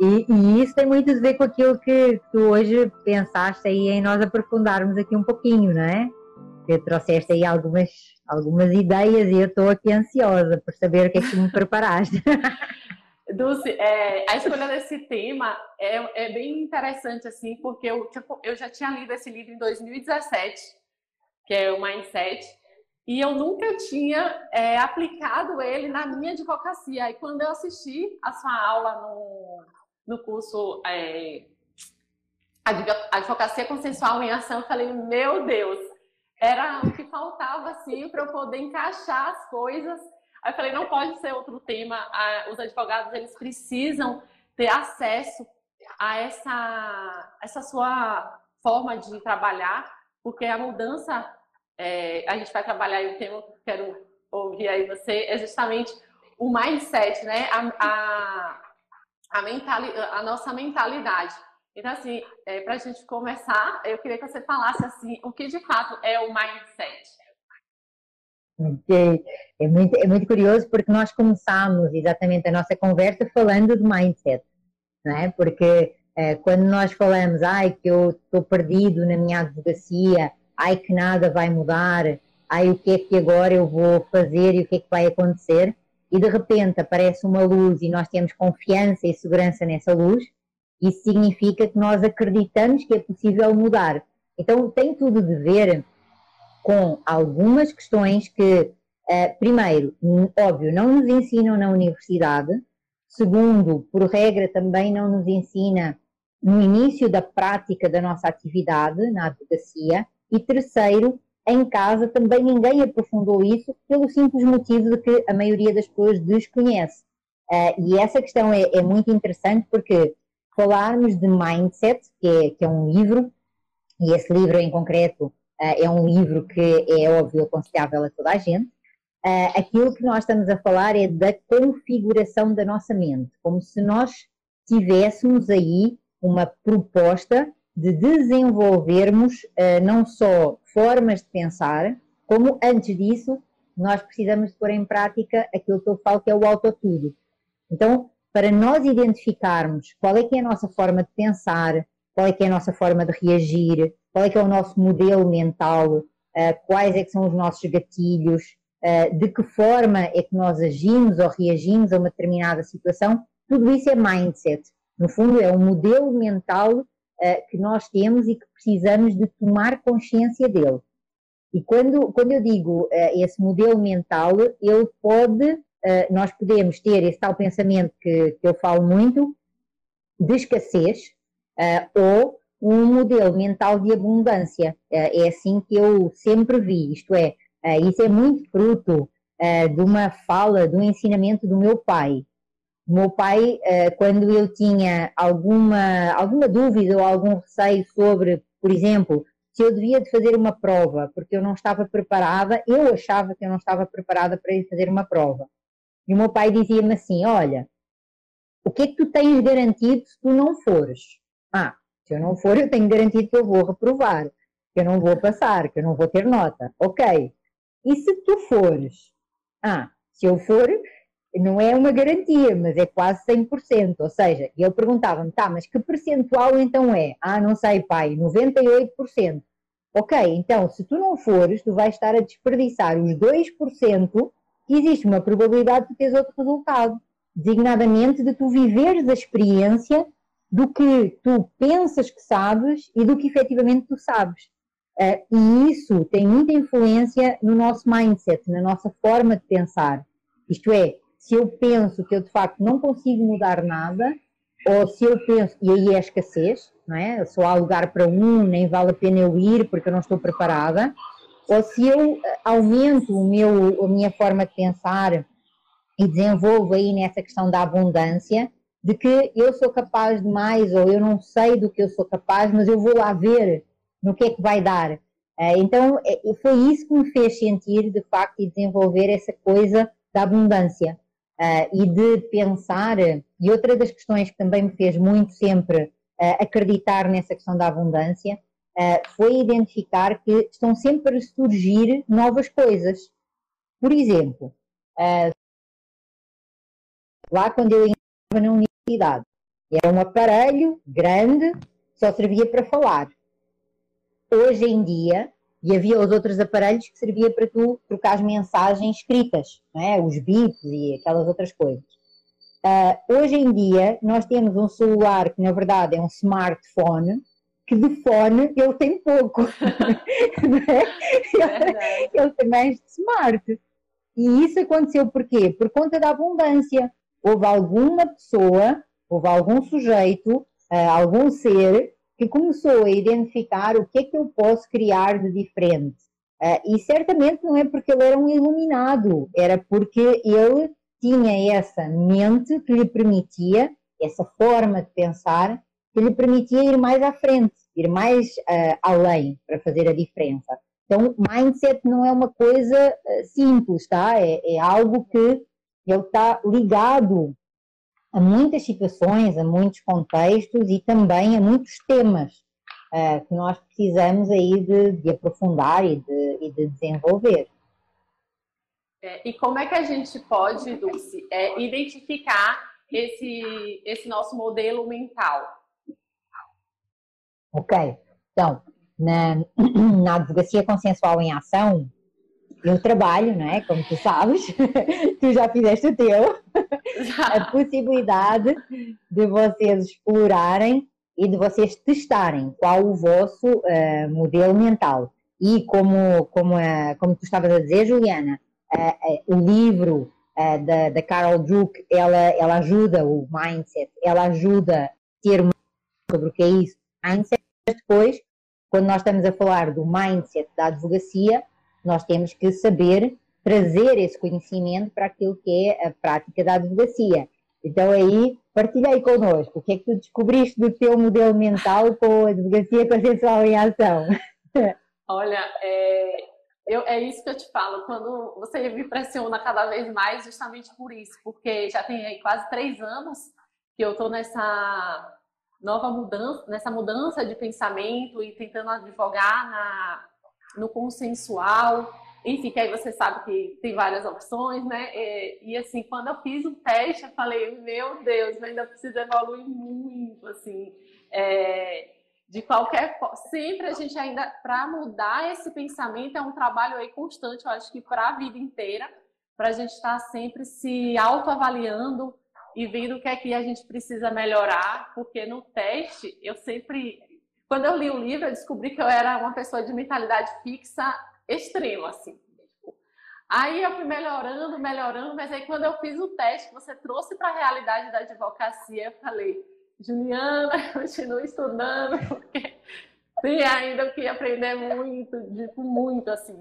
E, e, isso tem muito a ver com aquilo que tu hoje pensaste aí em nós aprofundarmos aqui um pouquinho, não é? Que trouxeste aí algumas, algumas ideias e eu estou aqui ansiosa por saber o que é que me preparaste. Dulce, é, a escolha desse tema é, é, bem interessante, assim, porque eu, tipo, eu já tinha lido esse livro em 2017, que é o Mindset, e eu nunca tinha é, aplicado ele na minha advocacia. E quando eu assisti a sua aula no, no curso é, Advocacia Consensual em Ação, eu falei, meu Deus, era o que faltava, assim, para eu poder encaixar as coisas. Aí eu falei, não pode ser outro tema. Os advogados, eles precisam ter acesso a essa, essa sua forma de trabalhar, porque a mudança é, a gente vai trabalhar e o tema que eu quero ouvir aí você é justamente o mindset, né? A, a, a, mentali, a nossa mentalidade. Então, assim, é, para a gente começar, eu queria que você falasse assim, o que de fato é o mindset. Ok, é muito, é muito curioso porque nós começamos exatamente a nossa conversa falando de mindset, não é? Porque é, quando nós falamos, ai, que eu estou perdido na minha advocacia, ai que nada vai mudar, ai o que é que agora eu vou fazer e o que é que vai acontecer, e de repente aparece uma luz e nós temos confiança e segurança nessa luz, isso significa que nós acreditamos que é possível mudar. Então tem tudo de ver com algumas questões que, uh, primeiro, óbvio, não nos ensinam na universidade, segundo, por regra, também não nos ensina no início da prática da nossa atividade na advocacia, e terceiro, em casa também ninguém aprofundou isso pelo simples motivo de que a maioria das pessoas desconhece. Uh, e essa questão é, é, muito interessante porque falarmos de mindset, que é, que é um livro, e esse livro em concreto uh, é um livro que é óbvio aconselhável a toda a gente, uh, aquilo que nós estamos a falar é da configuração da nossa mente, como se nós tivéssemos aí uma proposta de desenvolvermos uh, não só formas de pensar, como antes disso, nós precisamos de pôr em prática aquilo que eu falo que é o autotudo. Então, para nós identificarmos qual é que é a nossa forma de pensar, qual é que é a nossa forma de reagir, qual é que é o nosso modelo mental, uh, quais é que são os nossos gatilhos, uh, de que forma é que nós agimos ou reagimos a uma determinada situação, tudo isso é mindset. No fundo, é um modelo mental uh, que nós temos e que precisamos de tomar consciência dele. E quando, quando eu digo uh, esse modelo mental, ele pode, uh, nós podemos ter esse tal pensamento que, que eu falo muito, de escassez, ou um modelo mental de abundância. é assim que eu sempre vi, isto é, isso é muito fruto de uma fala, de um ensinamento do meu pai. O meu pai, eh, quando eu tinha alguma, alguma dúvida ou algum receio sobre, por exemplo, se eu devia de fazer uma prova, porque eu não estava preparada, eu achava que eu não estava preparada para ir fazer uma prova. E o meu pai dizia-me assim: Olha, o que é que tu tens garantido se tu não fores? Ah, se eu não for, eu tenho garantido que eu vou reprovar, que eu não vou passar, que eu não vou ter nota. Ok. E se tu fores? Ah, se eu for, não é uma garantia, mas é quase 100%. Ou seja, ele perguntava-me, tá, mas que percentual então é? Ah, não sei, pai, 98%. Ok, então se tu não fores, tu vais estar a desperdiçar os 2%, existe uma probabilidade de teres outro resultado, designadamente de tu viveres a experiência do que tu pensas que sabes e do que efetivamente tu sabes. Uh, e isso tem muita influência no nosso mindset, na nossa forma de pensar. Isto é, se eu penso que eu de facto não consigo mudar nada, ou se eu penso, e aí é escassez, não é? Só há lugar para um, nem vale a pena eu ir porque eu não estou preparada, ou se eu eh, aumento o meu, a minha forma de pensar e desenvolvo aí nessa questão da abundância, de que eu sou capaz de mais ou eu não sei do que eu sou capaz, mas eu vou lá ver no que é que vai dar. Eh, então eh, foi isso que me fez sentir de facto e desenvolver essa coisa da abundância e de pensar, e outra das questões que também me fez muito sempre uh, acreditar nessa questão da abundância, uh, foi identificar que estão sempre a surgir novas coisas. Por exemplo, lá quando eu estava na universidade, Era um aparelho grande, só servia para falar. Hoje em dia, e havia os outros aparelhos que servia para tu trocar mensagens escritas, é? os bips e aquelas outras coisas. Uh, hoje em dia, nós temos um celular que, na verdade, é um smartphone, que de fone ele tem pouco. é? ele, tem mais de smart. E isso aconteceu por quê? Por conta da abundância. Houve alguma pessoa, houve algum sujeito, uh, algum ser que começou a identificar o que é que eu posso criar de diferente. Uh, e certamente não é porque ele era um iluminado, era porque ele tinha essa mente que lhe permitia, essa forma de pensar, que lhe permitia ir mais à frente, ir mais uh, além para fazer a diferença. Então, mindset não é uma coisa uh, simples, tá? É, é, algo que ele está ligado a muitas situações, a muitos contextos e também a muitos temas uh, que nós precisamos aí de, de aprofundar e de, e de desenvolver. É, e como é que a gente pode, Dulce, é, identificar esse, esse nosso modelo mental? Ok, então, na, na advocacia consensual em ação, eu trabalho, não é? Como tu sabes, tu já fizeste o teu, a possibilidade de vocês explorarem e de vocês testarem qual o vosso uh, modelo mental. E como, como, uh, como tu estavas a dizer, Juliana, o livro da, da Carol Druck, ela, ela ajuda o mindset, ela ajuda a ter uma sobre o que é isso, mindset, mas depois, quando nós estamos a falar do mindset da advocacia, nós temos que saber trazer esse conhecimento para aquilo que é a prática da advocacia. Então aí, partilha aí connosco, o que é que tu descobriste do teu modelo mental com a advocacia consensual em ação? Olha, é, eu, é isso que eu te falo, quando você me pressiona cada vez mais, justamente por isso, porque já tem quase três anos que eu estou nessa nova mudança, nessa mudança de pensamento e tentando advogar na, no consensual, enfim, que aí você sabe que tem várias opções, né? E, e assim, quando eu fiz o teste, eu falei, meu Deus, ainda precisa evoluir muito, assim. É, de qualquer forma, sempre a gente ainda, para mudar esse pensamento, é um trabalho aí constante, eu acho que para a vida inteira, para a gente estar tá sempre se autoavaliando e vendo o que é que a gente precisa melhorar, porque no teste eu sempre, quando eu li o livro, eu descobri que eu era uma pessoa de mentalidade fixa extrema, assim. Aí eu fui melhorando, melhorando, mas aí quando eu fiz o teste, você trouxe para a realidade da advocacia, eu falei, Juliana, continue estudando, porque tem ainda o que aprender muito, tipo, muito, assim.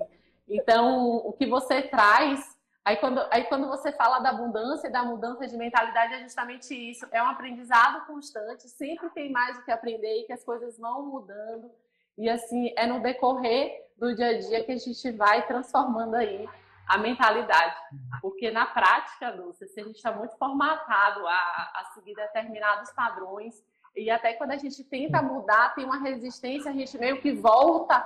Então, o que você traz, aí quando, aí quando você fala da abundância e da mudança de mentalidade, é justamente isso. É um aprendizado constante, sempre tem mais o que aprender e que as coisas vão mudando. E assim, é no decorrer do dia a dia que a gente vai transformando aí a mentalidade. Porque na prática, Lúcia, se a gente está muito formatado a, a seguir determinados padrões, e até quando a gente tenta mudar, tem uma resistência, a gente meio que volta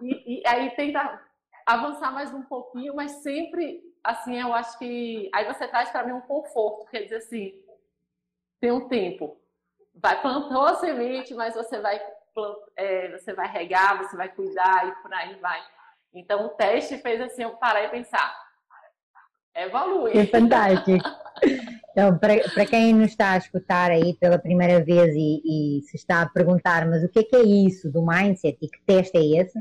e, e aí tenta avançar mais um pouquinho, mas sempre, assim, eu acho que. Aí você traz para mim um conforto, quer dizer assim, tem um tempo. Vai plantou a semente, mas você vai, é, você vai regar, você vai cuidar e por aí vai. Então o teste fez assim eu parar e pensar. Evolui. É fantástico. Então, para quem nos está a escutar aí pela primeira vez e, e, se está a perguntar, mas o que é que é isso do mindset e que teste é esse?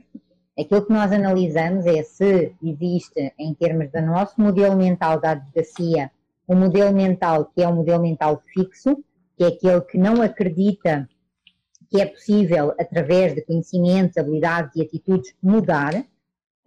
Aquilo que nós analisamos é se existe, em termos do nosso modelo mental da advocacia, um modelo mental que é um modelo mental fixo, que é aquele que não acredita que é possível, através de conhecimentos, habilidades e atitudes, mudar,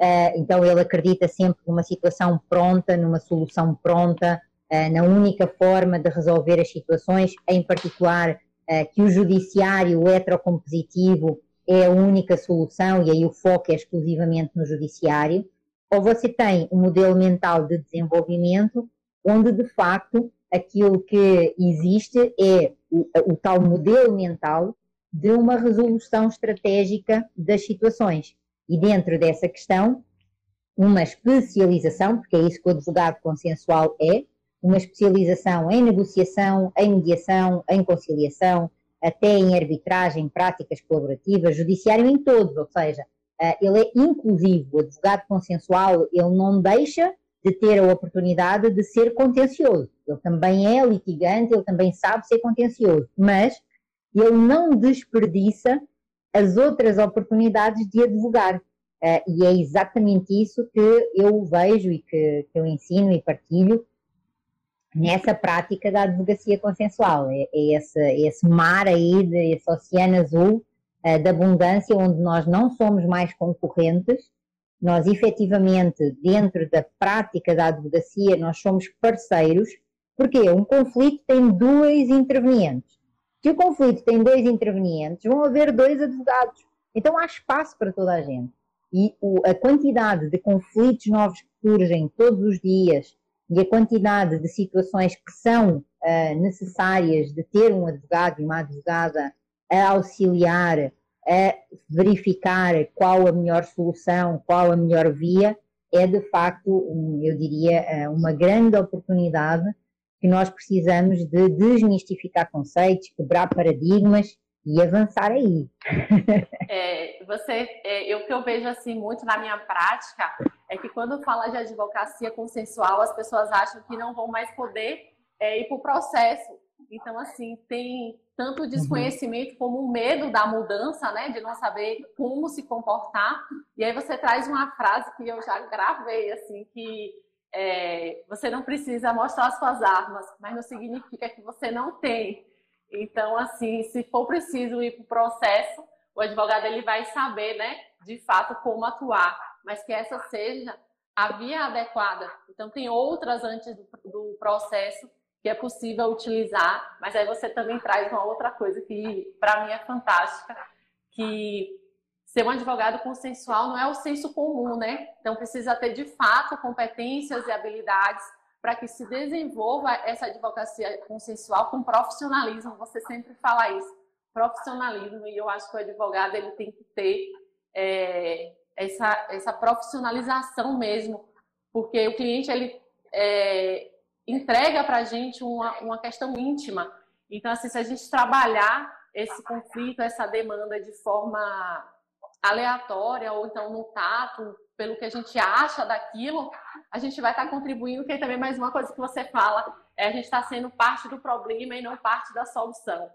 Uh, então ele acredita sempre numa situação pronta, numa solução pronta, uh, na única forma de resolver as situações, em particular uh, que o judiciário heterocompositivo é a única solução e aí o foco é exclusivamente no judiciário, ou você tem um modelo mental de desenvolvimento onde de facto aquilo que existe é o, o tal modelo mental de uma resolução estratégica das situações. E dentro dessa questão, uma especialização, porque é isso que o advogado consensual é, uma especialização em negociação, em mediação, em conciliação, até em arbitragem, práticas colaborativas, judiciário em todos, ou seja, eh, ele é inclusivo, o advogado consensual, ele não deixa de ter a oportunidade de ser contencioso. Ele também é litigante, ele também sabe ser contencioso, mas ele não desperdiça as outras oportunidades de advogar. Uh, e é exatamente isso que eu vejo e que, que eu ensino e partilho nessa prática da advocacia consensual. É, é esse, esse, mar aí, de, esse oceano azul uh, da abundância, onde nós não somos mais concorrentes, nós efetivamente, dentro da prática da advocacia, nós somos parceiros, porque um conflito tem dois intervenientes. Se o conflito tem dois intervenientes, vão haver dois advogados. Então há espaço para toda a gente. E o, a quantidade de conflitos novos que surgem todos os dias e a quantidade de situações que são uh, necessárias de ter um advogado e uma advogada a auxiliar, a verificar qual a melhor solução, qual a melhor via, é de facto, um, eu diria, uh, uma grande oportunidade que nós precisamos de desmistificar conceitos, quebrar paradigmas e avançar aí. É, você, é, o que eu vejo assim muito na minha prática é que quando fala de advocacia consensual, as pessoas acham que não vão mais poder é, ir para o processo. Então, assim, tem tanto uhum. desconhecimento como o medo da mudança, né? De não saber como se comportar. E aí você traz uma frase que eu já gravei, assim, que é, você não precisa mostrar suas armas, mas não significa que você não tem. Então, assim, se for preciso ir para o processo, o advogado ele vai saber, né, de fato, como atuar, mas que essa seja a via adequada. Então, tem outras antes do, do processo que é possível utilizar, mas aí você também traz uma outra coisa que, para mim, é fantástica, que ser um advogado consensual não é o senso comum, né? Então, precisa ter, de fato, competências e habilidades para que se desenvolva essa advocacia consensual com profissionalismo. Você sempre fala isso, profissionalismo, e eu acho que o advogado ele tem que ter é, essa, essa profissionalização mesmo, porque o cliente ele é, entrega para a gente uma, uma questão íntima. Então, assim, se a gente trabalhar esse conflito, essa demanda de forma aleatória ou então no tato, pelo que a gente acha daquilo, a gente vai estar contribuindo, que também mais uma coisa que você fala, é a gente está sendo parte do problema e não parte da solução.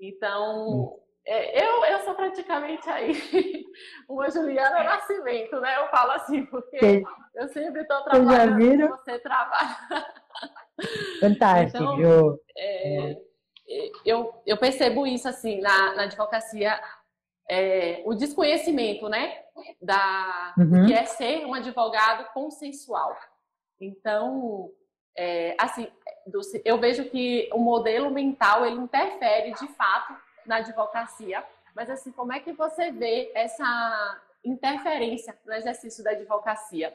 Então, é, eu, eu sou praticamente aí uma Juliana Nascimento, né? Eu falo assim, porque eu sempre estou trabalhando, você trabalha. Fantástico. Então, é, eu, eu percebo isso assim na, na advocacia é, o desconhecimento, né, da uhum. que é ser um advogado consensual. Então, é, assim, eu vejo que o modelo mental ele interfere de fato na advocacia, mas assim, como é que você vê essa interferência no exercício da advocacia,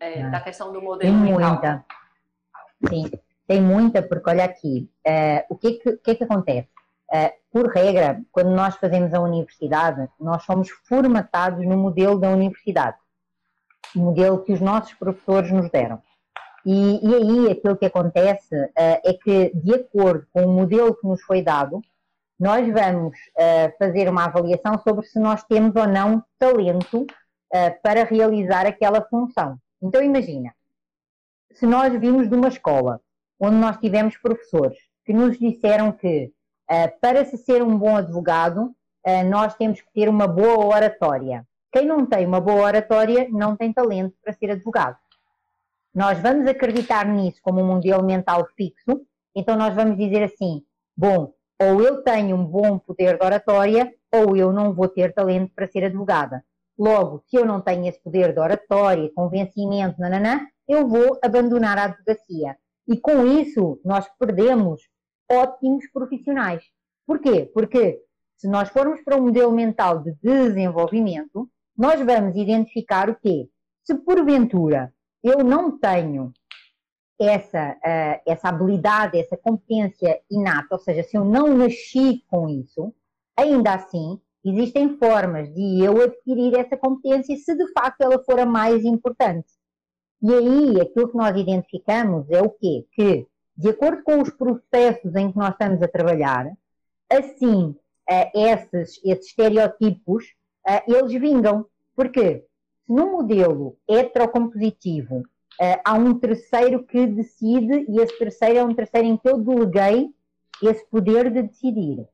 é, ah, da questão do modelo tem mental? Muita. Sim, tem muita, porque olha aqui, é, o que que, que, que acontece? Uh, por regra, quando nós fazemos a universidade, nós somos formatados no modelo da universidade, o modelo que os nossos professores nos deram. E, e aí aquilo que acontece uh, é que, de acordo com o modelo que nos foi dado, nós vamos uh, fazer uma avaliação sobre se nós temos ou não talento para realizar aquela função. Então imagina, se nós vimos de uma escola onde nós tivemos professores que nos disseram que Uh, para se ser um bom advogado, uh, nós temos que ter uma boa oratória. Quem não tem uma boa oratória não tem talento para ser advogado. Nós vamos acreditar nisso como um modelo mental fixo, então nós vamos dizer assim: bom, ou eu tenho um bom poder de oratória, ou eu não vou ter talento para ser advogada. Logo, se eu não tenho esse poder de oratória, convencimento, nananã, eu vou abandonar a advocacia. E com isso, nós perdemos ótimos profissionais. Porquê? Porque se nós formos para um modelo mental de desenvolvimento, nós vamos identificar o quê? Se porventura eu não tenho essa, uh, essa habilidade, essa competência inata, ou seja, se eu não nasci com isso, ainda assim existem formas de eu adquirir essa competência se de facto ela for a mais importante. E aí, aquilo que nós identificamos é o quê? Que, de acordo com os processos em que nós estamos a trabalhar, assim, uh, esses, esses estereotipos, uh, eles vingam. Porquê? Se no modelo heterocompositivo uh, há um terceiro que decide, e esse terceiro é um terceiro em que eu deleguei esse poder de decidir,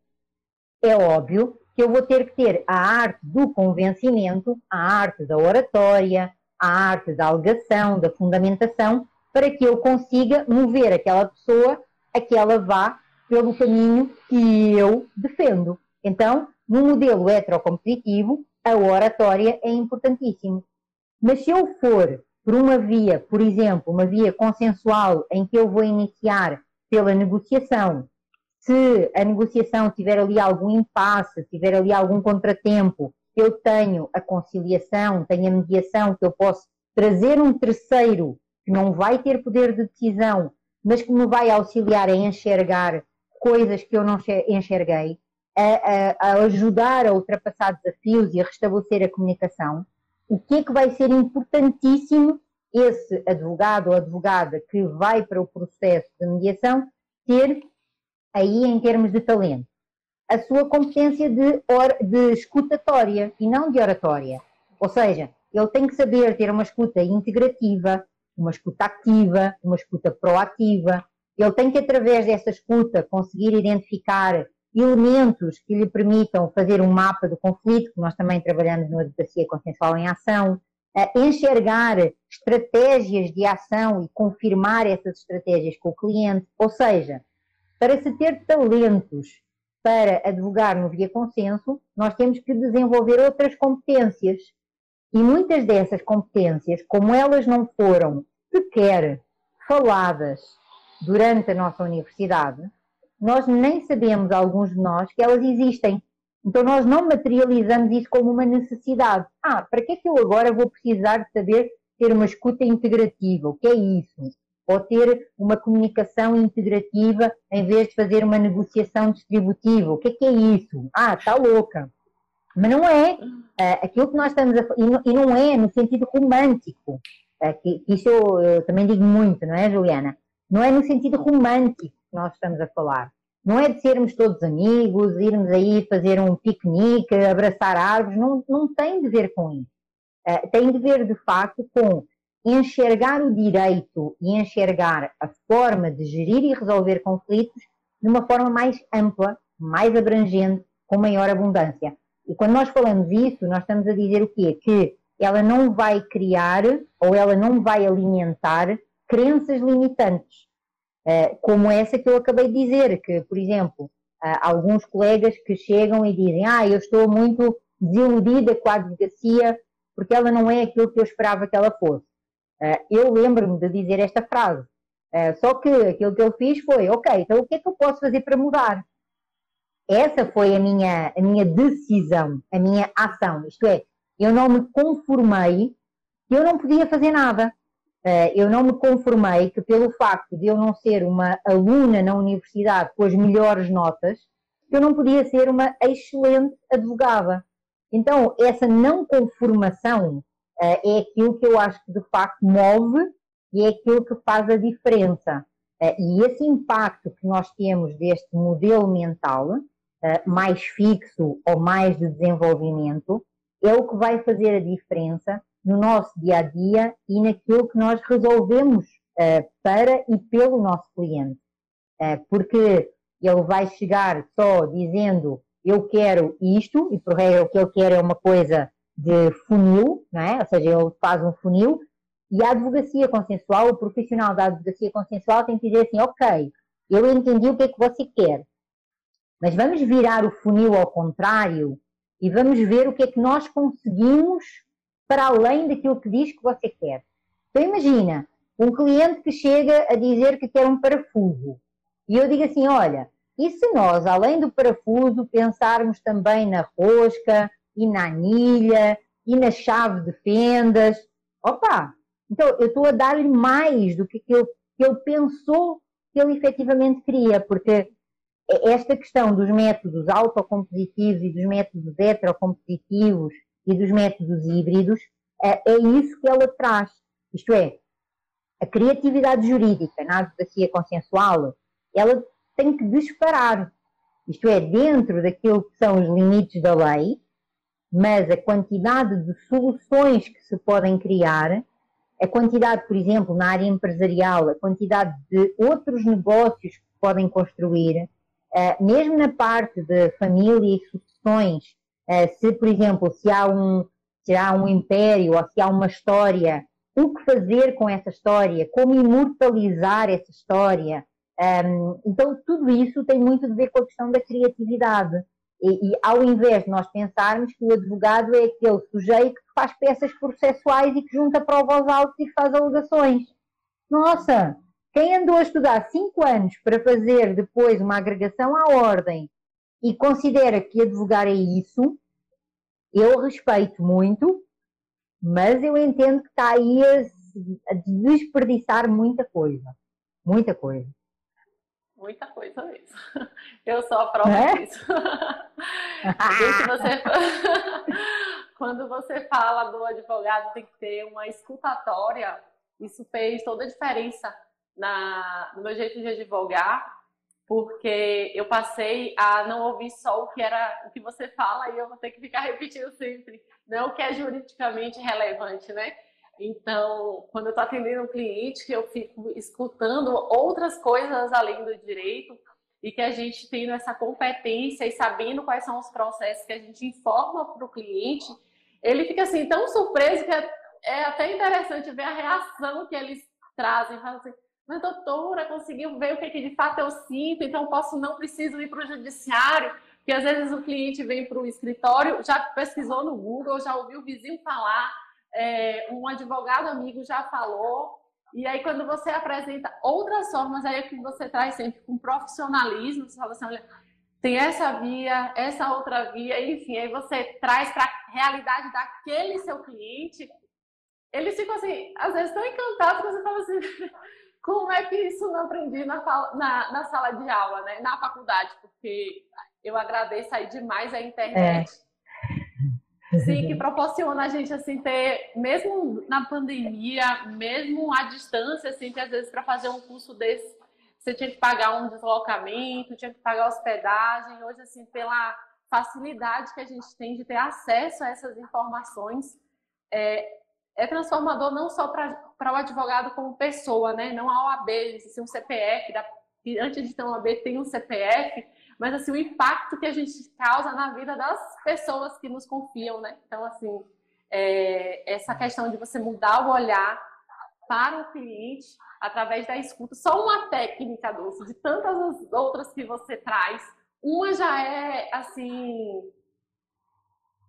é óbvio que eu vou ter que ter a arte do convencimento, a arte da oratória, a arte da alegação, da fundamentação, para que eu consiga mover aquela pessoa a que ela vá pelo caminho que eu defendo. Então, no modelo heterocompetitivo, a oratória é importantíssimo. Mas se eu for por uma via, por exemplo, uma via consensual em que eu vou iniciar pela negociação, se a negociação tiver ali algum impasse, tiver ali algum contratempo, eu tenho a conciliação, tenho a mediação, que eu posso trazer um terceiro que não vai ter poder de decisão, mas que me vai auxiliar a enxergar coisas que eu não enxerguei, a, a, a ajudar a ultrapassar desafios e a restabelecer a comunicação, o que é que vai ser importantíssimo esse advogado ou advogada que vai para o processo de mediação ter aí em termos de talento a sua competência de, or, de escutatória e não de oratória. Ou seja, ele tem que saber ter uma escuta integrativa, uma escuta ativa, uma escuta proativa. Ele tem que, através dessa escuta, conseguir identificar elementos que lhe permitam fazer um mapa do conflito, que nós também trabalhamos no Advocacia Consensual em Ação, enxergar estratégias de ação e confirmar essas estratégias com o cliente. Ou seja, para se ter talentos para advogar no via consenso, nós temos que desenvolver outras competências. E muitas dessas competências, como elas não foram sequer faladas durante a nossa universidade, nós nem sabemos, alguns de nós, que elas existem. Então nós não materializamos isso como uma necessidade. Ah, para que é que eu agora vou precisar de saber ter uma escuta integrativa? O que é isso? Ou ter uma comunicação integrativa em vez de fazer uma negociação distributiva? O que é que é isso? Ah, está louca. Mas não é uh, aquilo que nós estamos a e não é no sentido romântico. Uh, que, isso eu, eu também digo muito, não é, Juliana? Não é no sentido romântico que nós estamos a falar. Não é de sermos todos amigos, irmos aí fazer um piquenique, abraçar árvores, não, não tem de ver com isso. Uh, tem de ver, de facto, com enxergar o direito e enxergar a forma de gerir e resolver conflitos de uma forma mais ampla, mais abrangente, com maior abundância. E quando nós falamos isso, nós estamos a dizer o quê? Que ela não vai criar ou ela não vai alimentar crenças limitantes. Eh, como essa que eu acabei de dizer, que, por exemplo, alguns colegas que chegam e dizem ah, eu estou muito desiludida com a advocacia porque ela não é aquilo que eu esperava que ela fosse. Eh, eu lembro-me de dizer esta frase, eh, só que aquilo que eu fiz foi, ok, então o que é que eu posso fazer para mudar? Essa foi a minha, a minha decisão, a minha ação, isto é, eu não me conformei que eu não podia fazer nada. Eh, eu não me conformei que, pelo facto de eu não ser uma aluna na universidade com as melhores notas, eu não podia ser uma excelente advogada. Então, essa não conformação eh, é aquilo que eu acho que de facto move e é aquilo que faz a diferença. Eh, e esse impacto que nós temos deste modelo mental, mais fixo ou mais de desenvolvimento, é o que vai fazer a diferença no nosso dia a dia e naquilo que nós resolvemos uh, para e pelo nosso cliente. Uh, porque ele vai chegar só dizendo eu quero isto, e por regra o que ele quer é uma coisa de funil, não é? ou seja, ele faz um funil, e a advocacia consensual, o profissional da advocacia consensual tem que dizer assim, ok, eu entendi o que é que você quer, mas vamos virar o funil ao contrário e vamos ver o que é que nós conseguimos para além daquilo que diz que você quer. Então imagina, um cliente que chega a dizer que quer um parafuso. E eu digo assim, olha, e se nós, além do parafuso, pensarmos também na rosca e na anilha e na chave de fendas? Opa! Então eu estou a dar-lhe mais do que ele, que ele pensou que ele efetivamente queria, porque esta questão dos métodos autocompositivos e dos métodos heterocompositivos e dos métodos híbridos, é, é isso que ela traz. Isto é, a criatividade jurídica na advocacia consensual, ela tem que disparar. Isto é, dentro daquilo que são os limites da lei, mas a quantidade de soluções que se podem criar, a quantidade, por exemplo, na área empresarial, a quantidade de outros negócios que podem construir, eh, mesmo na parte de família e sucessões, eh, se, por exemplo, se há um, se há um império ou se há uma história, o que fazer com essa história, como imortalizar essa história. Um, então, tudo isso tem muito a ver com a questão da criatividade. E, e, ao invés de nós pensarmos que o advogado é aquele sujeito que faz peças processuais e que junta prova aos autos e faz alegações. Nossa, quem andou a estudar cinco anos para fazer depois uma agregação à ordem e considera que advogar é isso, eu respeito muito, mas eu entendo que está aí a, desperdiçar muita coisa. Muita coisa muita coisa mesmo. Eu sou a prova é? disso. Gente, você... Quando você fala do advogado tem que ter uma escutatória, isso fez toda a diferença na, no meu jeito de advogar, porque eu passei a não ouvir só o que era o que você fala e eu vou ter que ficar repetindo sempre, não o que é juridicamente relevante, né? Então, quando eu estou atendendo um cliente, eu fico escutando outras coisas além do direito e que a gente tendo essa competência e sabendo quais são os processos que a gente informa para o cliente, ele fica assim tão surpreso que é, é, até interessante ver a reação que eles trazem. Assim, mas doutora, conseguiu ver o que, que de fato eu sinto, então posso não preciso ir para o judiciário, porque às vezes o cliente vem para o escritório, já pesquisou no Google, já ouviu o vizinho falar, é, um advogado amigo já falou, e aí quando você apresenta outras formas, aí é que você traz sempre com profissionalismo, você fala assim, olha, tem essa via, essa outra via, enfim, aí você traz para a realidade daquele seu cliente, eles ficam assim, às vezes tão encantados que você fala assim, como é que isso não aprendi na, na, na sala de aula, né? na faculdade, porque eu agradeço aí demais a internet. É Sim, que proporciona a gente assim ter, mesmo na pandemia, mesmo à distância, assim, que às vezes para fazer um curso desse você tinha que pagar um deslocamento, tinha que pagar hospedagem. Hoje, assim, pela facilidade que a gente tem de ter acesso a essas informações, é, é transformador não só para o advogado como pessoa, né? Não a OAB, assim, um CPF, da, antes de ter um OAB tem um CPF, mas assim, o impacto que a gente causa na vida das pessoas que nos confiam, né? Então, assim, é, essa questão de você mudar o olhar para o cliente através da escuta, só uma técnica, Dulce, de tantas outras que você traz, uma já é, assim,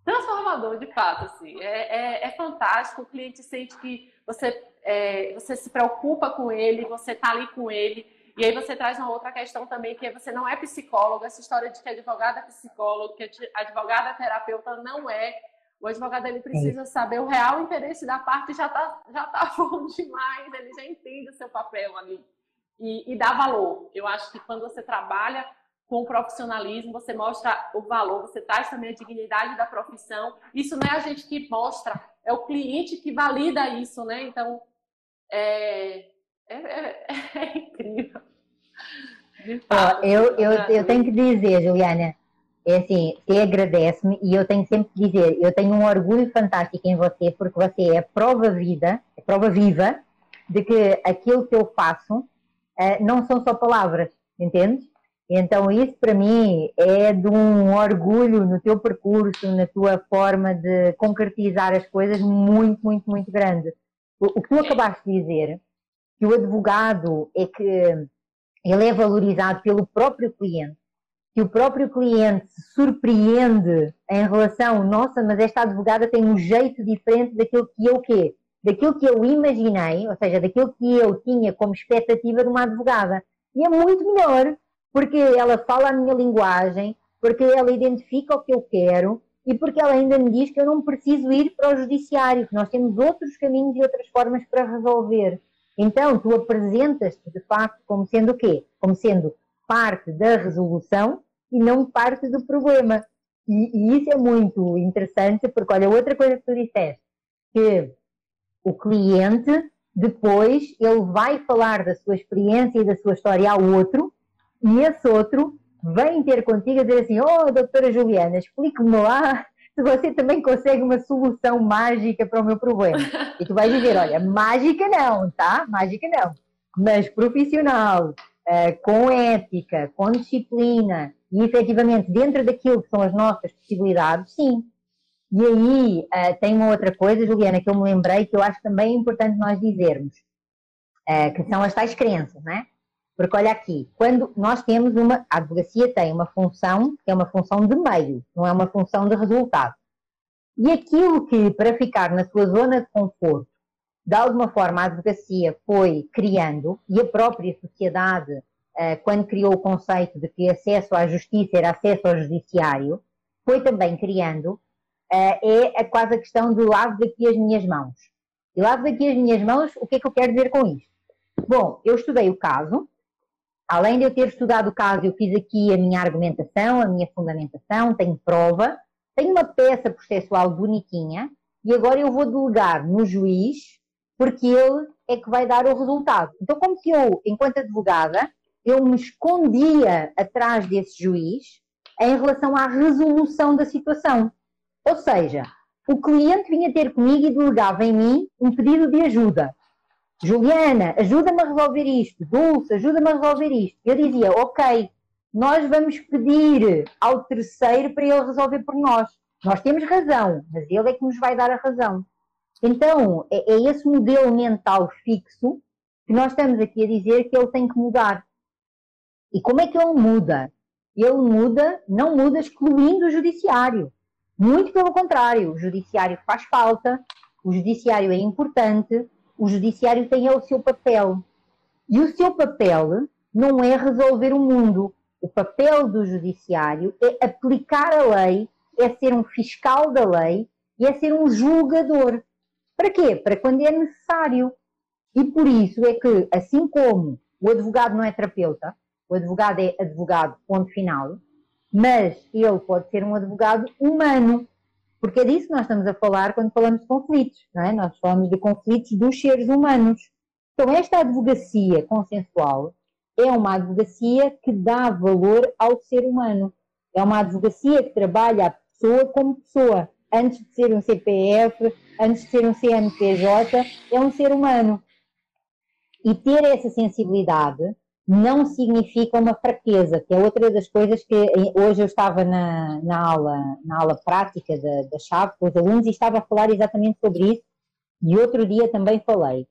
transformador, de fato, assim, é, é, é fantástico, o cliente sente que você, é, você se preocupa com ele, você está ali com ele, e aí você traz uma outra questão também, que é você não é psicólogo, essa história de que advogado é psicólogo, que advogado é terapeuta, não é. O advogado ele precisa saber o real interesse da parte já tá, já tá bom demais, ele já entende o seu papel ali. E, e dá valor. Eu acho que quando você trabalha com profissionalismo, você mostra o valor, você traz também a dignidade da profissão. Isso não é a gente que mostra, é o cliente que valida isso, né? Então, é, é, é, é incrível. Ó, eu, eu, eu tenho que dizer, Juliana, é assim, você agradece-me e eu tenho sempre que dizer, eu tenho um orgulho fantástico em você, porque você é prova vida, prova viva de que aquilo que eu faço uh, não são só palavras, entende? Então isso para mim é de um orgulho no teu percurso, na tua forma de concretizar as coisas muito, muito, muito grande. O, que tu acabaste de dizer que o advogado é que ele é valorizado pelo próprio cliente, que o próprio cliente se surpreende em relação, nossa, mas esta advogada tem um jeito diferente daquilo que eu quê? Daquilo que eu imaginei, ou seja, daquilo que eu tinha como expectativa de uma advogada. E é muito melhor, porque ela fala a minha linguagem, porque ela identifica o que eu quero e porque ela ainda me diz que eu não preciso ir para o judiciário, que nós temos outros caminhos e outras formas para resolver. Então, tu apresentas-te de facto como sendo o quê? Como sendo parte da resolução e não parte do problema. E, e, isso é muito interessante, porque olha, outra coisa que tu disseste, que o cliente depois ele vai falar da sua experiência e da sua história ao outro, e esse outro vem ter contigo a dizer assim: Oh, doutora Juliana, explique-me lá se você também consegue uma solução mágica para o meu problema. E tu vais dizer: Olha, mágica não, tá? Mágica não. Mas profissional, uh, com ética, com disciplina e efetivamente dentro daquilo que são as nossas possibilidades, sim. E aí uh, tem uma outra coisa, Juliana, que eu me lembrei que eu acho também importante nós dizermos, uh, que são as tais crenças, né? Porque olha aqui, quando nós temos uma, a advocacia tem uma função que é uma função de meio, não é uma função de resultado. E aquilo que, para ficar na sua zona de conforto, de alguma forma a advocacia foi criando, e a própria sociedade, eh, quando criou o conceito de que acesso à justiça era acesso ao judiciário, foi também criando, eh, é quase a questão do lado daqui as minhas mãos. E lado daqui as minhas mãos, o que é que eu quero dizer com isto? Bom, eu estudei o caso, Além de eu ter estudado o caso, eu fiz aqui a minha argumentação, a minha fundamentação, tenho prova, tenho uma peça processual bonitinha e agora eu vou delegar no juiz porque ele é que vai dar o resultado. Então, como se eu, enquanto advogada, eu me escondia atrás desse juiz em relação à resolução da situação. Ou seja, o cliente vinha ter comigo e delegava em mim um pedido de ajuda. Juliana, ajuda-me a resolver isto. Dulce, ajuda-me a resolver isto. Eu dizia, ok, nós vamos pedir ao terceiro para ele resolver por nós. Nós temos razão, mas ele é que nos vai dar a razão. Então, é, é esse modelo mental fixo que nós estamos aqui a dizer que ele tem que mudar. E como é que ele muda? Ele muda, não muda excluindo o judiciário. Muito pelo contrário, o judiciário faz falta, o judiciário é importante, o judiciário tem o seu papel. E o seu papel não é resolver o mundo. O papel do judiciário é aplicar a lei, é ser um fiscal da lei e é ser um julgador. Para quê? Para quando é necessário. E por isso é que, assim como o advogado não é terapeuta, o advogado é advogado, ponto final, mas ele pode ser um advogado humano. Porque é disso que nós estamos a falar quando falamos de conflitos, não é? Nós falamos de conflitos dos seres humanos. Então, esta advocacia consensual é uma advocacia que dá valor ao ser humano. É uma advocacia que trabalha a pessoa como pessoa. Antes de ser um CPF, antes de ser um CNPJ, é um ser humano. E ter essa sensibilidade não significa uma fraqueza, que é outra das coisas que hoje eu estava na, na aula, na aula prática da, da chave com os alunos e estava a falar exatamente sobre isso, e outro dia também falei.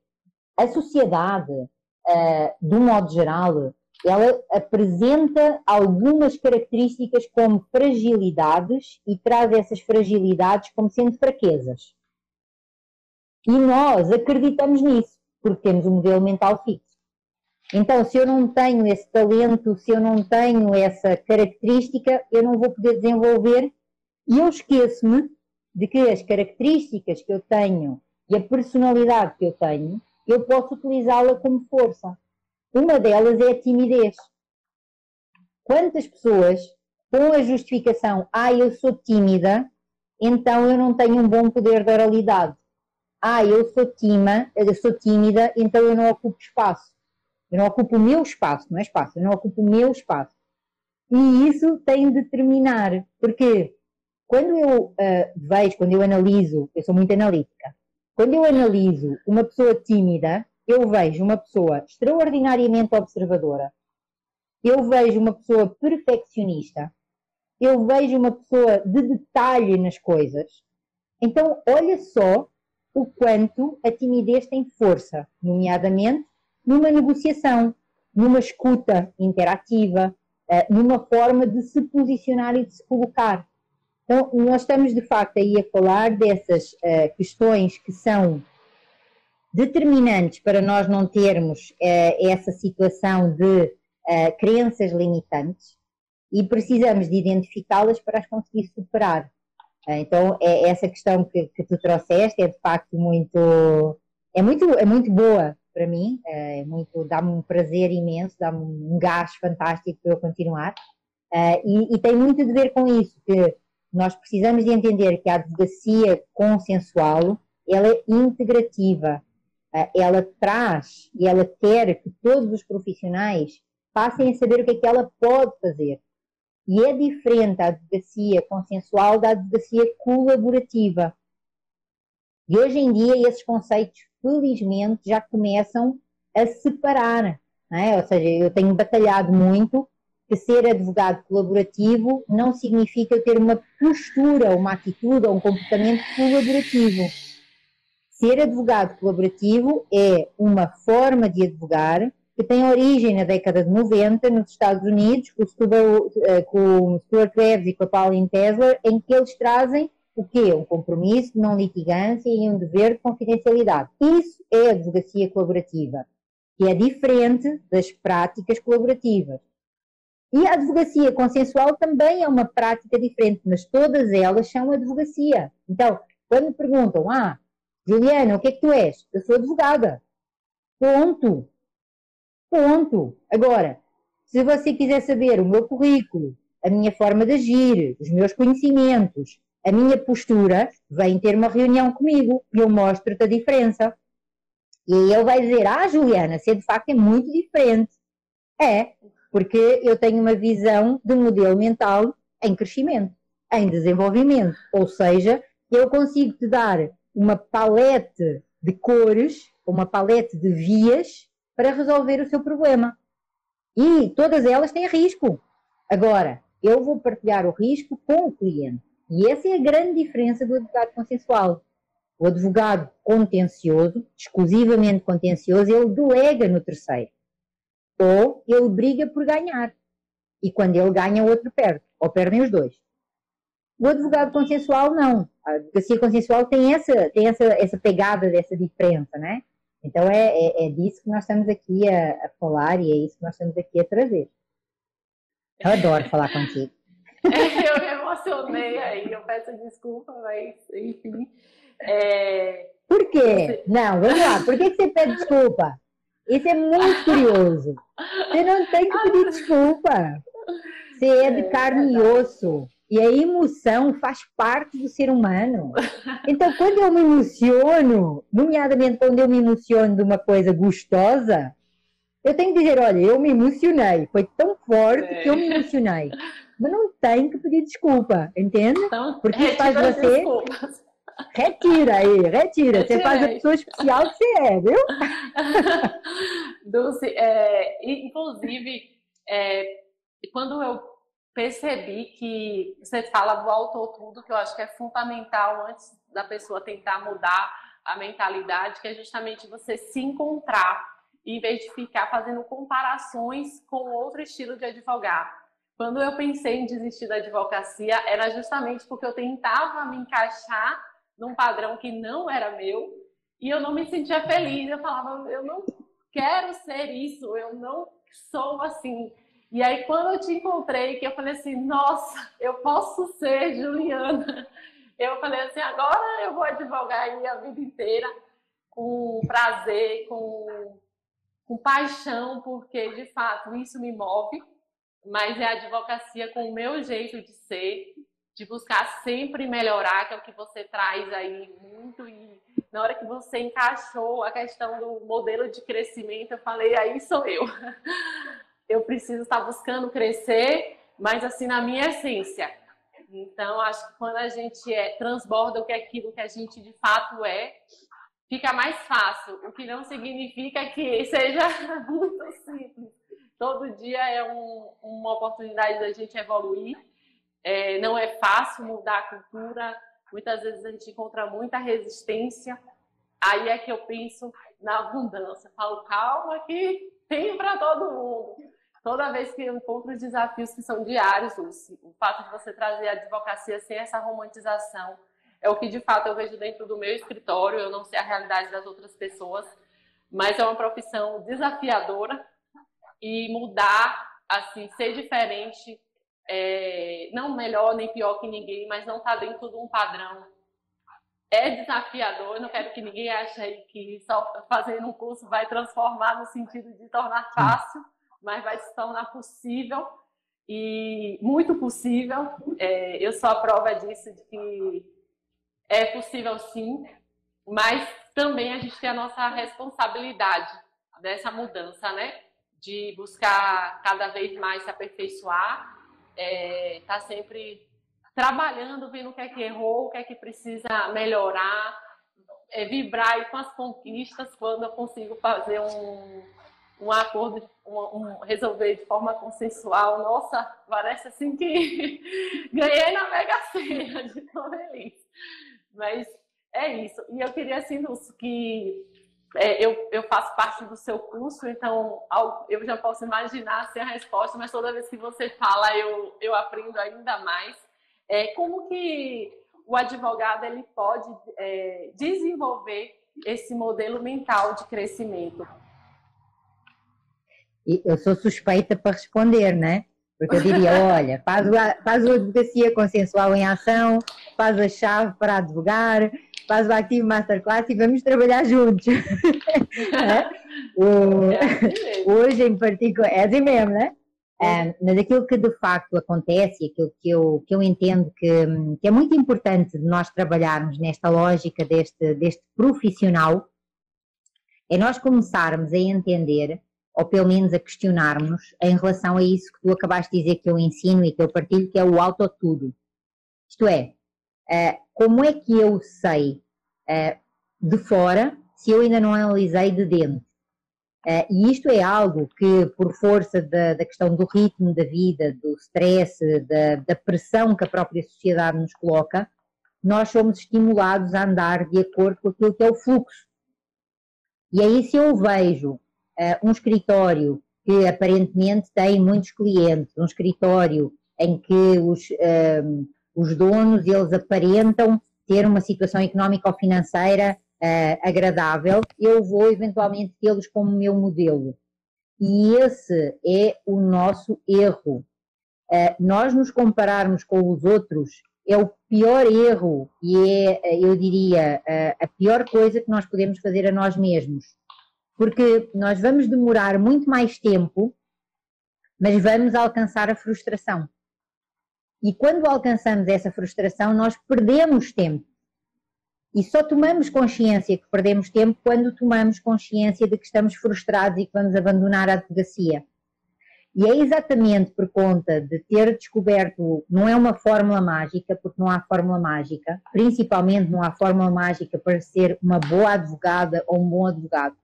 A sociedade, uh, de um modo geral, ela apresenta algumas características como fragilidades e traz essas fragilidades como sendo fraquezas. E nós acreditamos nisso, porque temos um modelo mental fixo. Então, se eu não tenho esse talento, se eu não tenho essa característica, eu não vou poder desenvolver e eu esqueço-me de que as características que eu tenho e a personalidade que eu tenho, eu posso utilizá-la como força. Uma delas é a timidez. Quantas pessoas, com a justificação, ah, eu sou tímida, então eu não tenho um bom poder de oralidade. Ah, eu sou tímida, eu sou tímida, então eu não ocupo espaço. Eu não ocupo o meu espaço, não é espaço, eu não ocupo o meu espaço. E isso tem de terminar, porque quando eu uh, vejo, quando eu analiso, eu sou muito analítica, quando eu analiso uma pessoa tímida, eu vejo uma pessoa extraordinariamente observadora, eu vejo uma pessoa perfeccionista, eu vejo uma pessoa de detalhe nas coisas. Então, olha só o quanto a timidez tem força, nomeadamente numa negociação, numa escuta interativa, eh, numa forma de se posicionar e de se colocar. Então, nós estamos de facto aí a falar dessas eh, questões que são determinantes para nós não termos eh, essa situação de crenças limitantes e precisamos de identificá-las para as conseguir superar. Então, é essa questão que, que tu trouxeste é de facto muito, é muito, é muito boa para mim, é muito, dá-me um prazer imenso, dá-me um gás fantástico para eu continuar. Uh, e, e, tem muito a ver com isso, que nós precisamos de entender que a advocacia consensual ela é integrativa. ela traz e ela quer que todos os profissionais passem a saber o que é que ela pode fazer. E é diferente a advocacia consensual da advocacia colaborativa. E hoje em dia esses conceitos, felizmente, já começam a separar. É? Ou seja, eu tenho batalhado muito que ser advogado colaborativo não significa ter uma postura, uma atitude ou um comportamento colaborativo. Ser advogado colaborativo é uma forma de advogar que tem origem na década de 90 nos Estados Unidos, com o Stuart, eh, com o Stuart Reeves e com a Pauline Tesler, em que eles trazem o quê? Um compromisso de não litigância e um dever de confidencialidade. Isso é advocacia colaborativa, que é diferente das práticas colaborativas. E a advocacia consensual também é uma prática diferente, mas todas elas são advocacia. Então, quando me perguntam, ah, Juliana, o que é que tu és? Eu sou advogada. Ponto. Ponto. Agora, se você quiser saber o meu currículo, a minha forma de agir, os meus conhecimentos, a minha postura, vem ter uma reunião comigo e eu mostro-te a diferença. E aí ele vai dizer, ah, Juliana, você de facto é muito diferente. É, porque eu tenho uma visão de modelo mental em crescimento, em desenvolvimento. Ou seja, eu consigo te dar uma palete de cores, uma palete de vias para resolver o seu problema. E todas elas têm risco. Agora, eu vou partilhar o risco com o cliente. E essa é a grande diferença do advogado consensual. O advogado contencioso, exclusivamente contencioso, ele delega no terceiro ou ele briga por ganhar. E quando ele ganha, o outro perde, ou perdem os dois. O advogado consensual, não. A advocacia consensual tem essa, tem essa, essa pegada dessa diferença, né? Então é, é, é disso que nós estamos aqui a, a, falar e é isso que nós estamos aqui a trazer. Eu adoro falar contigo. É, eu emocionei aí, eu peço desculpa, mas enfim. É... Por quê? Não, vamos lá, por que você pede desculpa? Isso é muito curioso. Você não tem que pedir desculpa. Você é de é carne e osso. E a emoção faz parte do ser humano. Então, quando eu me emociono, nomeadamente quando eu me emociono de uma coisa gostosa, eu tenho que dizer: olha, eu me emocionei. Foi tão forte que eu me é. emocionei. Mas não tem que pedir desculpa, entende? Então, Porque faz você. Desculpas. Retira aí, retira. Você faz a pessoa especial que você é, viu? Dulce, é, inclusive, é, quando eu percebi que você fala do autor tudo, que eu acho que é fundamental antes da pessoa tentar mudar a mentalidade, que é justamente você se encontrar, em vez de ficar fazendo comparações com outro estilo de advogado. Quando eu pensei em desistir da advocacia, era justamente porque eu tentava me encaixar num padrão que não era meu e eu não me sentia feliz. Eu falava, eu não quero ser isso, eu não sou assim. E aí, quando eu te encontrei, que eu falei assim, nossa, eu posso ser Juliana. Eu falei assim, agora eu vou advogar aí a vida inteira com prazer, com, com paixão, porque de fato isso me move, mas é a advocacia com o meu jeito de ser, de buscar sempre melhorar, que é o que você traz aí muito. E na hora que você encaixou a questão do modelo de crescimento, eu falei, aí sou eu. Eu preciso estar buscando crescer, mas assim, na minha essência. Então, acho que quando a gente é, transborda o que é aquilo que a gente de fato é, fica mais fácil. O que não significa que seja muito simples. Todo dia é um, uma oportunidade da gente evoluir é, não é fácil mudar a cultura, muitas vezes a gente encontra muita resistência. Aí é que eu penso na abundância. Falo, calma que tem para todo mundo. Toda vez que eu encontro os desafios que são diários, Lucy, o fato de você trazer a advocacia sem essa romantização é o que de fato eu vejo dentro do meu escritório. Eu não sei a realidade das outras pessoas, mas é uma profissão desafiadora e mudar, assim, ser diferente é, não melhor nem pior que ninguém, mas não está dentro de um padrão. É desafiador, eu não quero que ninguém ache que só fazendo um curso vai transformar no sentido de tornar fácil, mas vai se tornar possível e muito possível. É, eu sou a prova disso, de que é possível sim. mas também a gente tem a nossa responsabilidade dessa mudança, né? De buscar cada vez mais se aperfeiçoar, é, tá sempre trabalhando, vendo o que é que errou, o que é que precisa melhorar, é, vibrar com as conquistas quando eu consigo fazer um, um acordo, um, um, resolver de forma consensual. Nossa, parece assim que ganhei na Mega Sena, de tão feliz. Mas é isso. E eu queria, assim, que é, eu, eu faço parte do seu curso, então eu já posso imaginar assim, a resposta, mas toda vez que você fala, eu, eu aprendo ainda mais. É, como que o advogado ele pode é, desenvolver esse modelo mental de crescimento? Eu sou suspeita para responder, né? Porque eu diria, olha, faz, faz a advocacia consensual em ação, faz a chave para advogar, faz o Active Masterclass e vamos trabalhar juntos. é? o, hoje em particular, é assim mesmo, né? É, mas aquilo que de facto acontece, aquilo que eu, que eu entendo que, que é muito importante de nós trabalharmos nesta lógica deste, deste profissional, é nós começarmos a entender, ou pelo menos a questionarmos, em relação a isso que tu acabaste de dizer que eu ensino e que eu partilho, que é o autotudo. Isto é, é como é que eu sei é, de fora se eu ainda não analisei de dentro? Uh, e isto é algo que, por força da, da questão do ritmo da vida, do stress, da, da, pressão que a própria sociedade nos coloca, nós somos estimulados a andar de acordo com aquilo que é o fluxo. E aí, se eu vejo uh, um escritório que aparentemente tem muitos clientes, um escritório em que os, uh, os donos eles aparentam ter uma situação económica ou financeira uh, agradável, eu vou eventualmente tê-los como meu modelo. E esse é o nosso erro. Uh, nós nos compararmos com os outros é o pior erro e é, eh, eu diria, a pior coisa que nós podemos fazer a nós mesmos. Porque nós vamos demorar muito mais tempo, mas vamos alcançar a frustração. E quando alcançamos essa frustração, nós perdemos tempo. E só tomamos consciência que perdemos tempo quando tomamos consciência de que estamos frustrados e que vamos abandonar a advocacia. E é exatamente por conta de ter descoberto, não é uma fórmula mágica, porque não há fórmula mágica, principalmente não há fórmula mágica para ser uma boa advogada ou um bom advogado.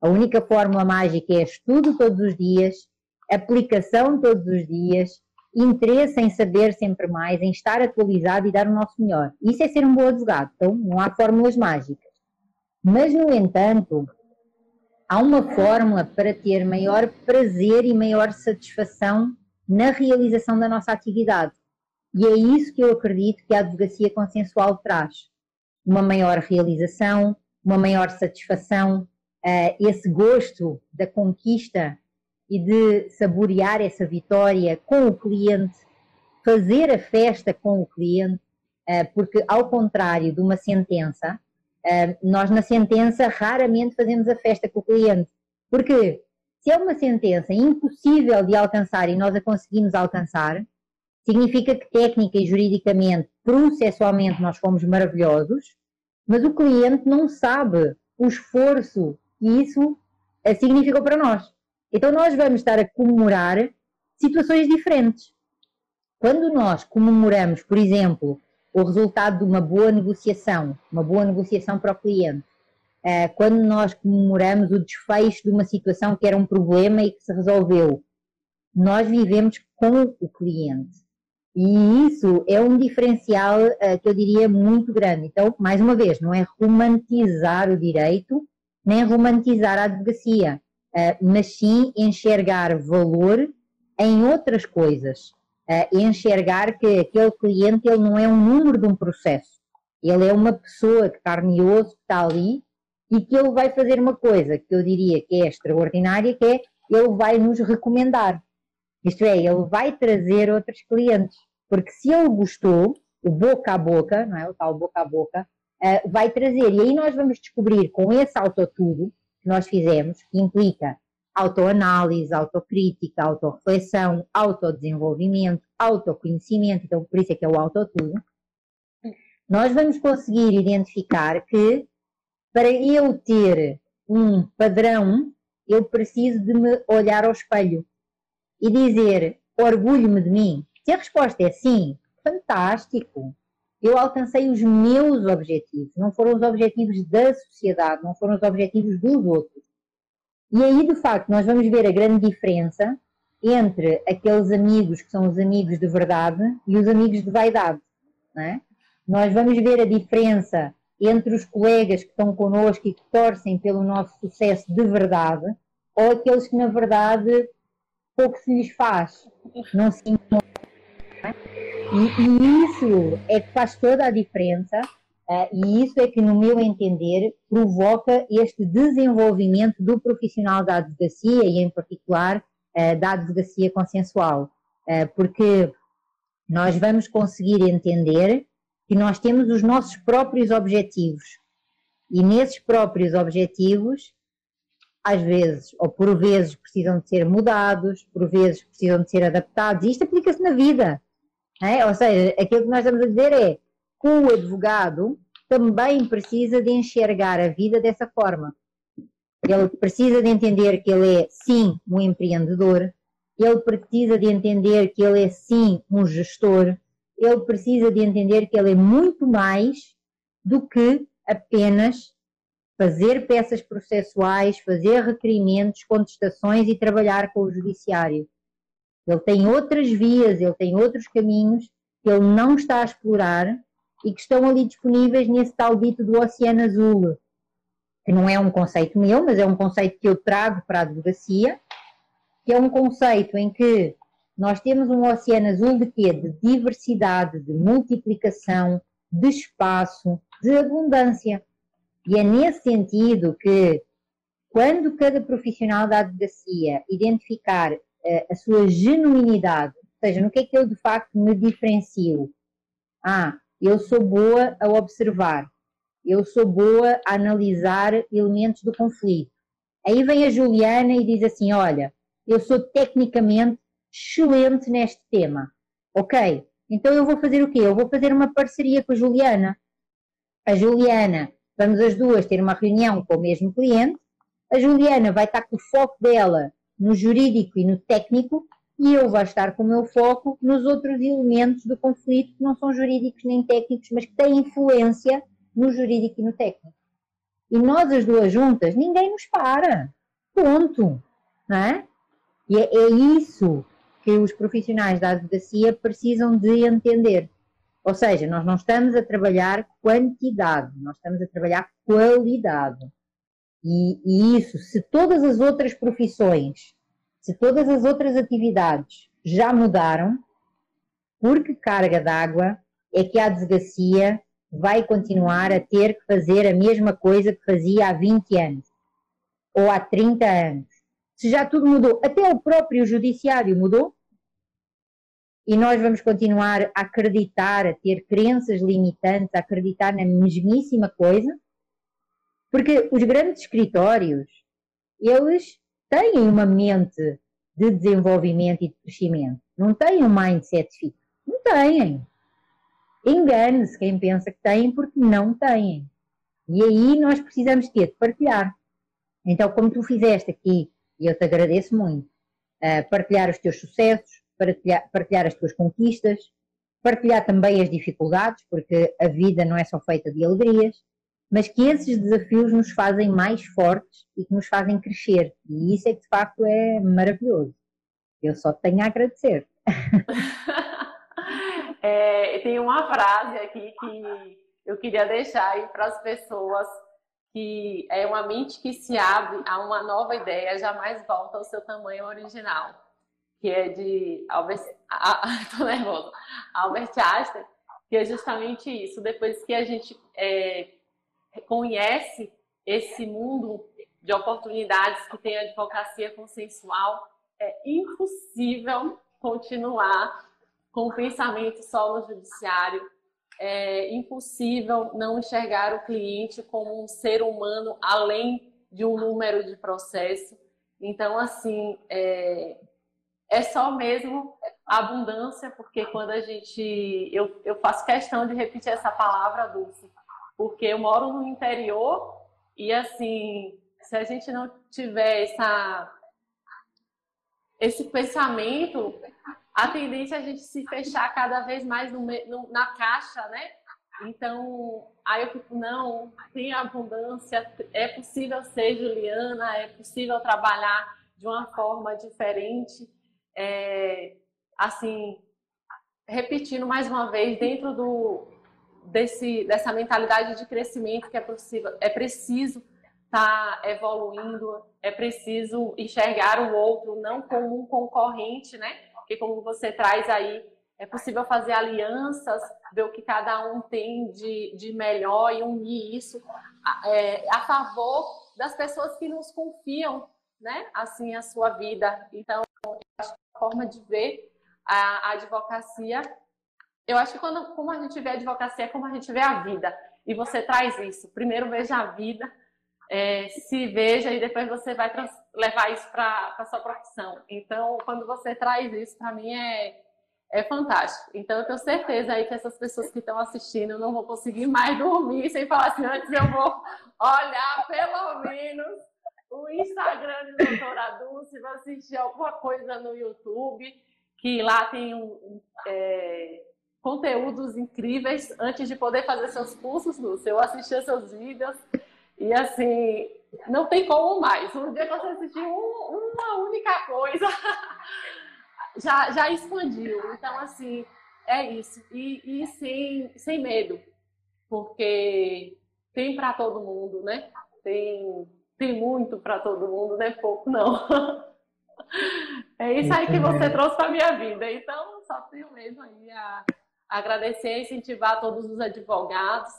A única fórmula mágica é estudo todos os dias, aplicação todos os dias interesse em saber sempre mais, em estar atualizado e dar o nosso melhor. Isso é ser um bom advogado, então não há fórmulas mágicas. Mas, no entanto, há uma fórmula para ter maior prazer e maior satisfação na realização da nossa atividade. E é isso que eu acredito que a advocacia consensual traz. Uma maior realização, uma maior satisfação, uh, esse gosto da conquista e de saborear essa vitória com o cliente, fazer a festa com o cliente, eh, porque ao contrário de uma sentença, eh, nós na sentença raramente fazemos a festa com o cliente. Porque se é uma sentença impossível de alcançar e nós a conseguimos alcançar, significa que técnica e juridicamente, processualmente nós fomos maravilhosos, mas o cliente não sabe o esforço que isso eh, significou para nós. Então nós vamos estar a comemorar situações diferentes. Quando nós comemoramos, por exemplo, o resultado de uma boa negociação, uma boa negociação para o cliente, eh, quando nós comemoramos o desfecho de uma situação que era um problema e que se resolveu, nós vivemos com o cliente. E isso é um diferencial eh, que eu diria muito grande. Então, mais uma vez, não é romantizar o direito, nem romantizar a advocacia mas sim enxergar valor em outras coisas. Uh, enxergar que aquele cliente ele não é um número de um processo, ele é uma pessoa que carne e que está ali e que ele vai fazer uma coisa que eu diria que é extraordinária, que é ele vai nos recomendar. Isto é, ele vai trazer outros clientes. Porque se ele gostou, o boca a boca, não é? O tal boca a boca, uh, vai trazer. E aí nós vamos descobrir com esse autotudo que nós fizemos, que implica autoanálise, autocrítica, autorreflexão, autodesenvolvimento, autoconhecimento, então por isso é que é o autotudo, nós vamos conseguir identificar que para eu ter um padrão, eu preciso de me olhar ao espelho e dizer: orgulho-me de mim. Se a resposta é sim, fantástico. Eu alcancei os meus objetivos, não foram os objetivos da sociedade, não foram os objetivos dos outros. E aí, de facto, nós vamos ver a grande diferença entre aqueles amigos que são os amigos de verdade e os amigos de vaidade. É? Nós vamos ver a diferença entre os colegas que estão connosco e que torcem pelo nosso sucesso de verdade ou aqueles que, na verdade, pouco se lhes faz, não se é? E, e, isso é que faz toda a diferença uh, e isso é que, no meu entender, provoca este desenvolvimento do profissional da advocacia e, em particular, uh, da advocacia consensual, uh, porque nós vamos conseguir entender que nós temos os nossos próprios objetivos e nesses próprios objetivos às vezes, ou por vezes, precisam de ser mudados, por vezes precisam de ser adaptados. E isto aplica-se na vida. É? Ou seja, aquilo que nós estamos a dizer é que o advogado também precisa de enxergar a vida dessa forma. Ele precisa de entender que ele é, sim, um empreendedor, ele precisa de entender que ele é, sim, um gestor, ele precisa de entender que ele é muito mais do que apenas fazer peças processuais, fazer requerimentos, contestações e trabalhar com o judiciário. Ele tem outras vias, ele tem outros caminhos que ele não está a explorar e que estão ali disponíveis nesse tal dito do Oceano Azul, que não é um conceito meu, mas é um conceito que eu trago para a advocacia, que é um conceito em que nós temos um oceano azul de quê? De diversidade, de multiplicação, de espaço, de abundância. E é nesse sentido que, quando cada profissional da advocacia identificar a sua genuinidade, ou seja, no que é que eu de facto me diferencio? Ah, eu sou boa a observar, eu sou boa a analisar elementos do conflito. Aí vem a Juliana e diz assim: Olha, eu sou tecnicamente excelente neste tema. Ok, então eu vou fazer o quê? Eu vou fazer uma parceria com a Juliana. A Juliana vamos as duas ter uma reunião com o mesmo cliente, a Juliana vai estar com o foco dela no jurídico e no técnico e eu vou estar com o meu foco nos outros elementos do conflito que não são jurídicos nem técnicos, mas que têm influência no jurídico e no técnico. E nós as duas juntas, ninguém nos para. Ponto. Não é? E é, é isso que os profissionais da advocacia precisam de entender. Ou seja, nós não estamos a trabalhar quantidade, nós estamos a trabalhar qualidade. E, e isso, se todas as outras profissões, se todas as outras atividades já mudaram, por que carga d'água é que a advocacia vai continuar a ter que fazer a mesma coisa que fazia há 20 anos ou há 30 anos? Se já tudo mudou, até o próprio judiciário mudou, e nós vamos continuar a acreditar, a ter crenças limitantes, a acreditar na mesmíssima coisa, porque os grandes escritórios, eles têm uma mente de desenvolvimento e de crescimento, não têm um mindset fixo, não têm. Engane-se quem pensa que têm, porque não têm. E aí nós precisamos ter de partilhar. Então, como tu fizeste aqui, e eu te agradeço muito, uh, partilhar os teus sucessos, partilhar, partilhar as tuas conquistas, partilhar também as dificuldades, porque a vida não é só feita de alegrias, mas que esses desafios nos fazem mais fortes e que nos fazem crescer. E isso é que de facto é maravilhoso. Eu só tenho a agradecer. é, tem uma frase aqui que eu queria deixar aí para as pessoas que é uma mente que se abre a uma nova ideia jamais volta ao seu tamanho original que é de Albert, ah, nervosa, Albert Einstein, que é justamente isso. Depois que a gente é, conhece esse mundo de oportunidades que tem a advocacia consensual, é impossível continuar com o pensamento só no judiciário. É impossível não enxergar o cliente como um ser humano além de um número de processo. Então, assim, é, é só mesmo abundância, porque quando a gente. Eu, eu faço questão de repetir essa palavra, Dulce, porque eu moro no interior E assim, se a gente não tiver essa, esse pensamento, a tendência é a gente se fechar cada vez mais no, no, na caixa, né? Então, aí eu fico, não, tem abundância, é possível ser Juliana, é possível trabalhar de uma forma diferente. É, assim, repetindo mais uma vez, dentro do, desse, dessa mentalidade de crescimento que é possível, é preciso estar tá evoluindo, é preciso enxergar o outro não como um concorrente, né? Porque como você traz aí, é possível fazer alianças, ver o que cada um tem de, de melhor e unir isso é, a favor das pessoas que nos confiam, né? Assim, a sua vida. Então, acho que a forma de ver a, a advocacia eu acho que quando, como a gente vê a advocacia, é como a gente vê a vida. E você traz isso. Primeiro veja a vida, é, se veja e depois você vai levar isso para a sua profissão. Então, quando você traz isso, para mim é, é fantástico. Então, eu tenho certeza aí que essas pessoas que estão assistindo não vão conseguir mais dormir sem falar assim, antes eu vou olhar pelo menos o Instagram de doutora Dulce, vou assistir alguma coisa no YouTube, que lá tem um, um é, conteúdos incríveis antes de poder fazer seus cursos, Lúcia. Eu assistia seus vídeos e assim, não tem como mais. Um dia que você assistir um, uma única coisa, já, já expandiu. Então, assim, é isso. E, e sem, sem medo, porque tem para todo mundo, né? Tem, tem muito para todo mundo, não é pouco, não. É isso aí que você trouxe para minha vida. Então, só tenho mesmo aí a agradecer e incentivar todos os advogados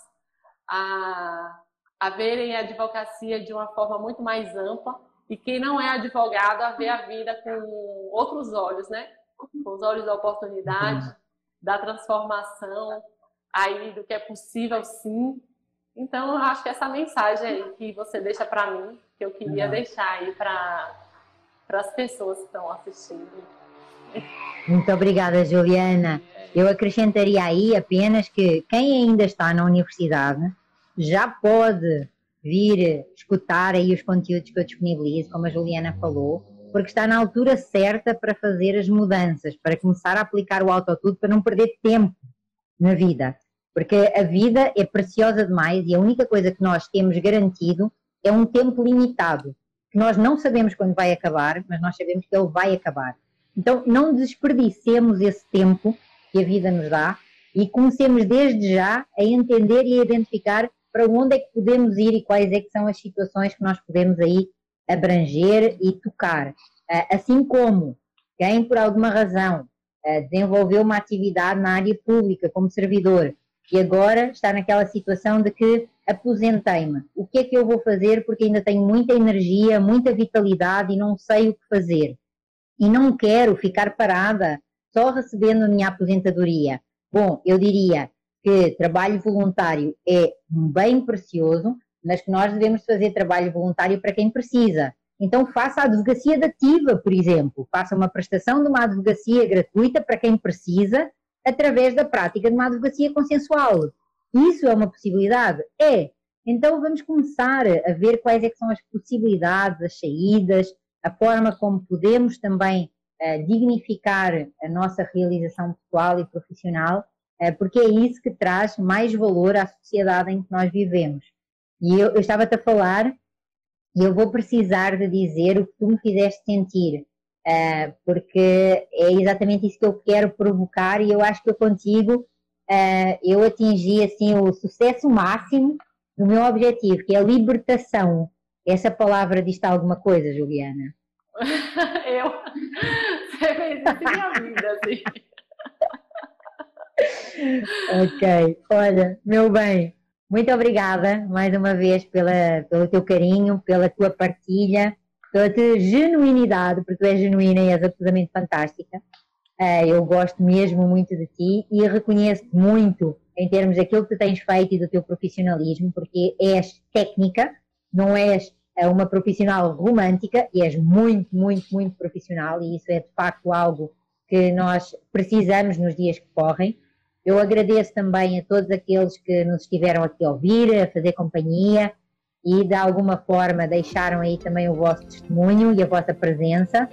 a, a verem a advocacia de uma forma muito mais ampla e quem não é advogado a ver a vida com outros olhos, né? Com os olhos da oportunidade, da transformação, aí do que é possível sim. Então, eu acho que essa mensagem aí que você deixa para mim, que eu queria deixar aí para as pessoas que estão assistindo. Muito obrigada, Juliana. Eu acrescentaria aí apenas que quem ainda está na universidade já pode vir escutar aí os conteúdos que eu disponibilizo, como a Juliana falou, porque está na altura certa para fazer as mudanças, para começar a aplicar o autotudo, para não perder tempo na vida. Porque a vida é preciosa demais e a única coisa que nós temos garantido é um tempo limitado, que nós não sabemos quando vai acabar, mas nós sabemos que ele vai acabar. Então, não desperdicemos esse tempo que a vida nos dá e comecemos desde já a entender e a identificar para onde é que podemos ir e quais é que são as situações que nós podemos aí abranger e tocar. Ah, assim como quem por alguma razão ah, desenvolveu uma atividade na área pública como servidor e agora está naquela situação de que aposentei-me. O que é que eu vou fazer porque ainda tenho muita energia, muita vitalidade e não sei o que fazer. E não quero ficar parada só recebendo a minha aposentadoria. Bom, eu diria que trabalho voluntário é um bem precioso, mas que nós devemos fazer trabalho voluntário para quem precisa. Então faça a advocacia dativa, por exemplo, faça uma prestação de uma advocacia gratuita para quem precisa, através da prática de uma advocacia consensual. Isso é uma possibilidade? É. Então vamos começar a ver quais é são as possibilidades, as saídas, a forma como podemos também dignificar a nossa realização pessoal e profissional, uh, porque é isso que traz mais valor à sociedade em que nós vivemos. E eu, eu estava-te a falar e eu vou precisar de dizer o que tu me fizeste sentir, uh, porque é exatamente isso que eu quero provocar e eu acho que eu contigo eu atingi assim o sucesso máximo do meu objetivo, que é a libertação. Essa palavra diz alguma coisa, Juliana? eu. Você fez isso minha vida, assim. ok, olha, meu bem, muito obrigada mais uma vez pela, pelo teu carinho, pela tua partilha, pela tua genuinidade, porque tu és genuína e és absolutamente fantástica. Uh, eu gosto mesmo muito de ti e reconheço-te muito em termos daquilo que tu tens feito e do teu profissionalismo, porque és técnica, não és é uma profissional romântica e és muito, muito, muito profissional e isso é de facto algo que nós precisamos nos dias que correm. Eu agradeço também a todos aqueles que nos estiveram aqui a ouvir, a fazer companhia e de alguma forma deixaram aí também o vosso testemunho e a vossa presença.